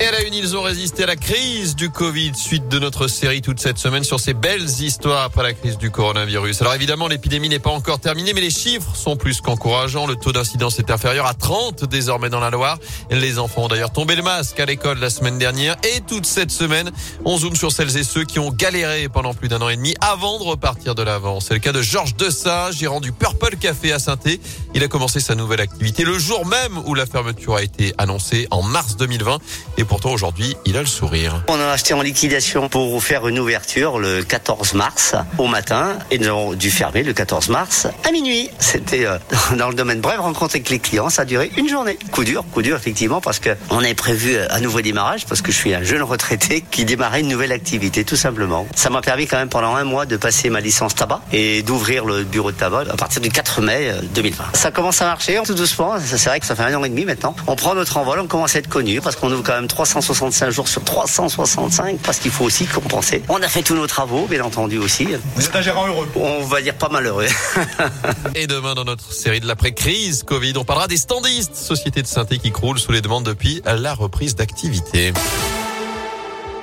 Et à la une, ils ont résisté à la crise du Covid, suite de notre série toute cette semaine sur ces belles histoires après la crise du coronavirus. Alors évidemment, l'épidémie n'est pas encore terminée, mais les chiffres sont plus qu'encourageants. Le taux d'incidence est inférieur à 30 désormais dans la Loire. Les enfants ont d'ailleurs tombé le masque à l'école la semaine dernière et toute cette semaine, on zoome sur celles et ceux qui ont galéré pendant plus d'un an et demi avant de repartir de l'avant. C'est le cas de Georges Dessat, gérant du Purple Café à saint Il a commencé sa nouvelle activité le jour même où la fermeture a été annoncée en mars 2020 et pourtant aujourd'hui, il a le sourire. On a acheté en liquidation pour faire une ouverture le 14 mars au matin et nous avons dû fermer le 14 mars à minuit. C'était euh, dans le domaine bref, rencontrer avec les clients, ça a duré une journée. Coup dur, coup dur effectivement parce que on avait prévu un nouveau démarrage parce que je suis un jeune retraité qui démarrait une nouvelle activité tout simplement. Ça m'a permis quand même pendant un mois de passer ma licence tabac et d'ouvrir le bureau de tabac à partir du 4 mai 2020. Euh, ça commence à marcher tout doucement, c'est vrai que ça fait un an et demi maintenant. On prend notre envol, on commence à être connu parce qu'on ouvre quand même 365 jours sur 365 parce qu'il faut aussi compenser. On a fait tous nos travaux, bien entendu aussi. Vous êtes un gérant heureux On va dire pas malheureux. Et demain, dans notre série de l'après-crise Covid, on parlera des standistes, société de synthé qui croule sous les demandes depuis la reprise d'activité.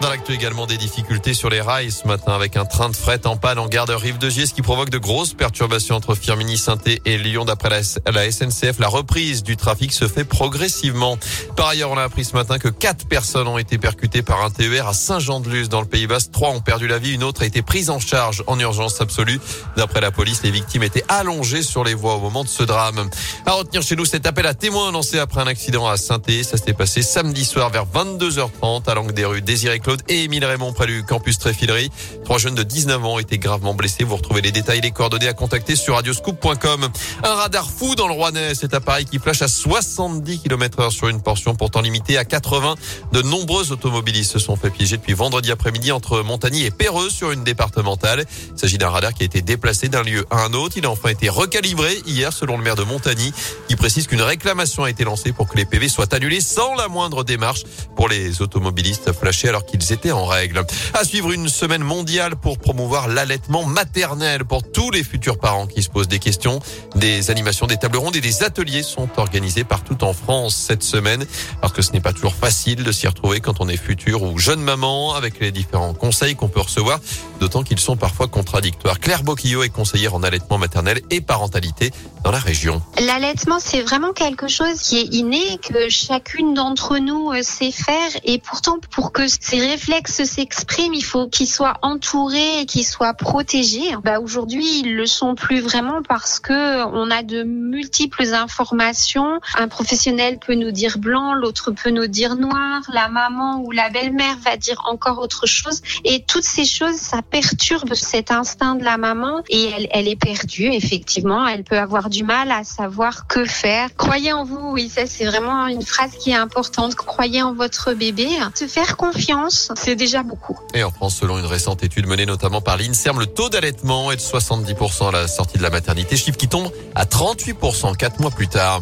Dans l'actu également des difficultés sur les rails ce matin avec un train de fret en panne en gare de Rive de Gier, ce qui provoque de grosses perturbations entre Firminy, saint et Lyon. D'après la, SNCF, la reprise du trafic se fait progressivement. Par ailleurs, on a appris ce matin que quatre personnes ont été percutées par un TER à Saint-Jean-de-Luz dans le Pays Basque. Trois ont perdu la vie, une autre a été prise en charge en urgence absolue. D'après la police, les victimes étaient allongées sur les voies au moment de ce drame. À retenir chez nous cet appel à témoins lancé après un accident à saint Ça s'est passé samedi soir vers 22h30 à l'angle des rues Désiré et Émile Raymond près du campus Tréfilerie. Trois jeunes de 19 ans ont été gravement blessés. Vous retrouvez les détails les coordonnées à contacter sur radioscoop.com. Un radar fou dans le Rouennais. Cet appareil qui flash à 70 km heure sur une portion pourtant limitée à 80. De nombreux automobilistes se sont fait piéger depuis vendredi après-midi entre Montagny et Perreux sur une départementale. Il s'agit d'un radar qui a été déplacé d'un lieu à un autre. Il a enfin été recalibré hier selon le maire de Montagny qui précise qu'une réclamation a été lancée pour que les PV soient annulés sans la moindre démarche pour les automobilistes flashés alors qu'ils étaient en règle. À suivre une semaine mondiale pour promouvoir l'allaitement maternel pour tous les futurs parents qui se posent des questions. Des animations, des tables rondes et des ateliers sont organisés partout en France cette semaine parce que ce n'est pas toujours facile de s'y retrouver quand on est futur ou jeune maman avec les différents conseils qu'on peut recevoir, d'autant qu'ils sont parfois contradictoires. Claire Boquillot est conseillère en allaitement maternel et parentalité dans la région. L'allaitement, c'est vraiment quelque chose qui est inné, que chacune d'entre nous euh, sait faire et pourtant pour que ces réflexes s'expriment, il faut qu'ils soient entourés et qu'ils soient protégés. Bah, aujourd'hui, ils le sont plus vraiment parce que on a de multiples informations. Un professionnel peut nous dire blanc, l'autre peut nous dire noir, la maman ou la belle-mère va dire encore autre chose et toutes ces choses, ça perturbe cet instinct de la maman et elle, elle est perdue, effectivement. Elle peut avoir du mal à savoir que faire. Croyez en vous, oui, ça c'est vraiment une phrase qui est importante. Croyez en votre bébé. Se faire confiance, c'est déjà beaucoup. Et en France, selon une récente étude menée notamment par l'INSERM, le taux d'allaitement est de 70% à la sortie de la maternité, chiffre qui tombe à 38% quatre mois plus tard.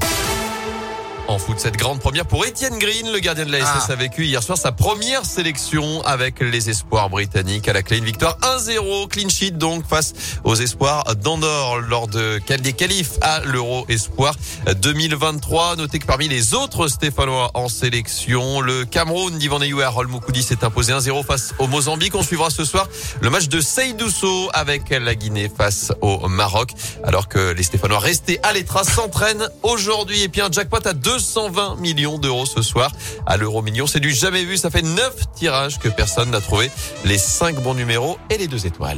En foot, cette grande première pour Étienne Green, le gardien de la SS, ah. a vécu hier soir sa première sélection avec les espoirs britanniques à la clé. Une victoire 1-0, clean sheet donc face aux espoirs d'Andorre lors de des qualifs à l'Euro Espoir 2023. Notez que parmi les autres Stéphanois en sélection, le Cameroun d'Ivan Eyou et Harold Moukoudi s'est imposé 1-0 face au Mozambique. On suivra ce soir le match de Seydousso avec la Guinée face au Maroc. Alors que les Stéphanois restés à l'étra s'entraînent aujourd'hui. Et puis un jackpot à deux 220 millions d'euros ce soir à l'euro million. C'est du jamais vu. Ça fait neuf tirages que personne n'a trouvé les cinq bons numéros et les deux étoiles.